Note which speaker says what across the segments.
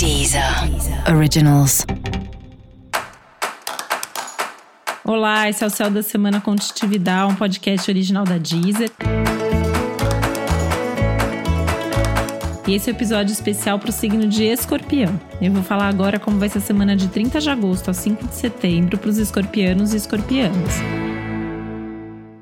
Speaker 1: Deezer Originals.
Speaker 2: Olá, esse é o Céu da Semana Contitividade, um podcast original da Deezer. E esse é o um episódio especial para o signo de Escorpião. Eu vou falar agora como vai ser a semana de 30 de agosto a 5 de setembro para os escorpianos e escorpianas.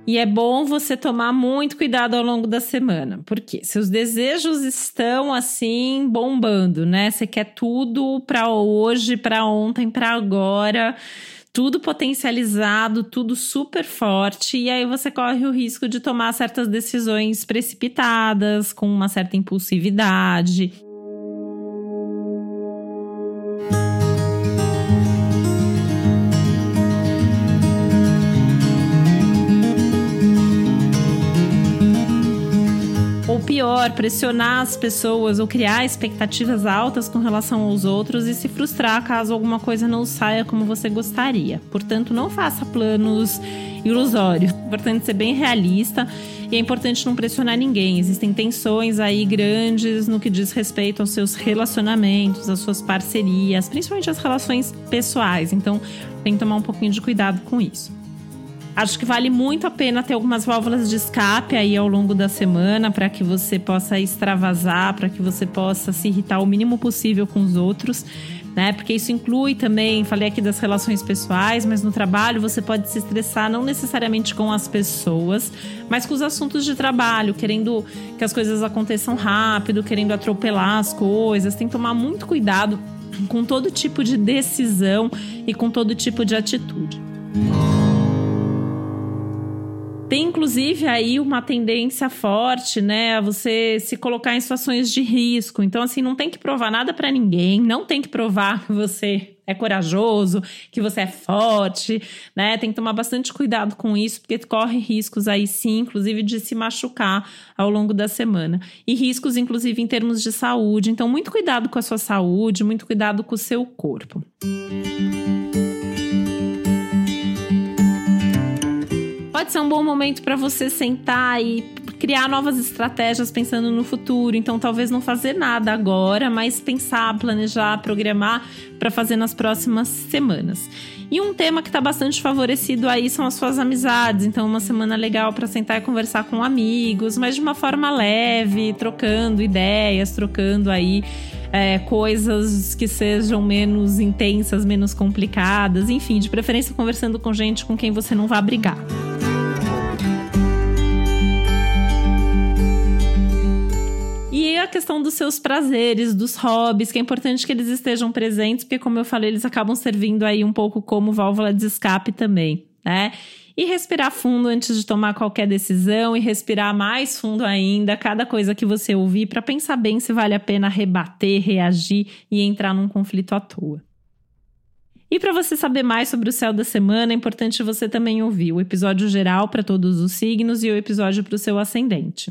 Speaker 2: E é bom você tomar muito cuidado ao longo da semana, porque seus desejos estão assim bombando, né? Você quer tudo para hoje, para ontem, para agora, tudo potencializado, tudo super forte, e aí você corre o risco de tomar certas decisões precipitadas, com uma certa impulsividade. Pior, pressionar as pessoas ou criar expectativas altas com relação aos outros e se frustrar caso alguma coisa não saia como você gostaria. Portanto, não faça planos ilusórios. É importante ser bem realista e é importante não pressionar ninguém. Existem tensões aí grandes no que diz respeito aos seus relacionamentos, às suas parcerias, principalmente as relações pessoais. Então, tem que tomar um pouquinho de cuidado com isso. Acho que vale muito a pena ter algumas válvulas de escape aí ao longo da semana para que você possa extravasar, para que você possa se irritar o mínimo possível com os outros. Né? Porque isso inclui também, falei aqui das relações pessoais, mas no trabalho você pode se estressar não necessariamente com as pessoas, mas com os assuntos de trabalho, querendo que as coisas aconteçam rápido, querendo atropelar as coisas. Tem que tomar muito cuidado com todo tipo de decisão e com todo tipo de atitude. Tem inclusive aí uma tendência forte, né, a você se colocar em situações de risco. Então assim, não tem que provar nada para ninguém, não tem que provar que você é corajoso, que você é forte, né? Tem que tomar bastante cuidado com isso, porque corre riscos aí sim, inclusive de se machucar ao longo da semana. E riscos inclusive em termos de saúde. Então muito cuidado com a sua saúde, muito cuidado com o seu corpo. Música pode ser um bom momento para você sentar e criar novas estratégias pensando no futuro. Então, talvez não fazer nada agora, mas pensar, planejar, programar para fazer nas próximas semanas. E um tema que está bastante favorecido aí são as suas amizades. Então, uma semana legal para sentar e conversar com amigos, mas de uma forma leve, trocando ideias, trocando aí é, coisas que sejam menos intensas, menos complicadas, enfim, de preferência conversando com gente com quem você não vai brigar. A questão dos seus prazeres, dos hobbies, que é importante que eles estejam presentes, porque, como eu falei, eles acabam servindo aí um pouco como válvula de escape também, né? E respirar fundo antes de tomar qualquer decisão e respirar mais fundo ainda cada coisa que você ouvir para pensar bem se vale a pena rebater, reagir e entrar num conflito à toa. E para você saber mais sobre o céu da semana, é importante você também ouvir o episódio geral para todos os signos e o episódio para o seu ascendente.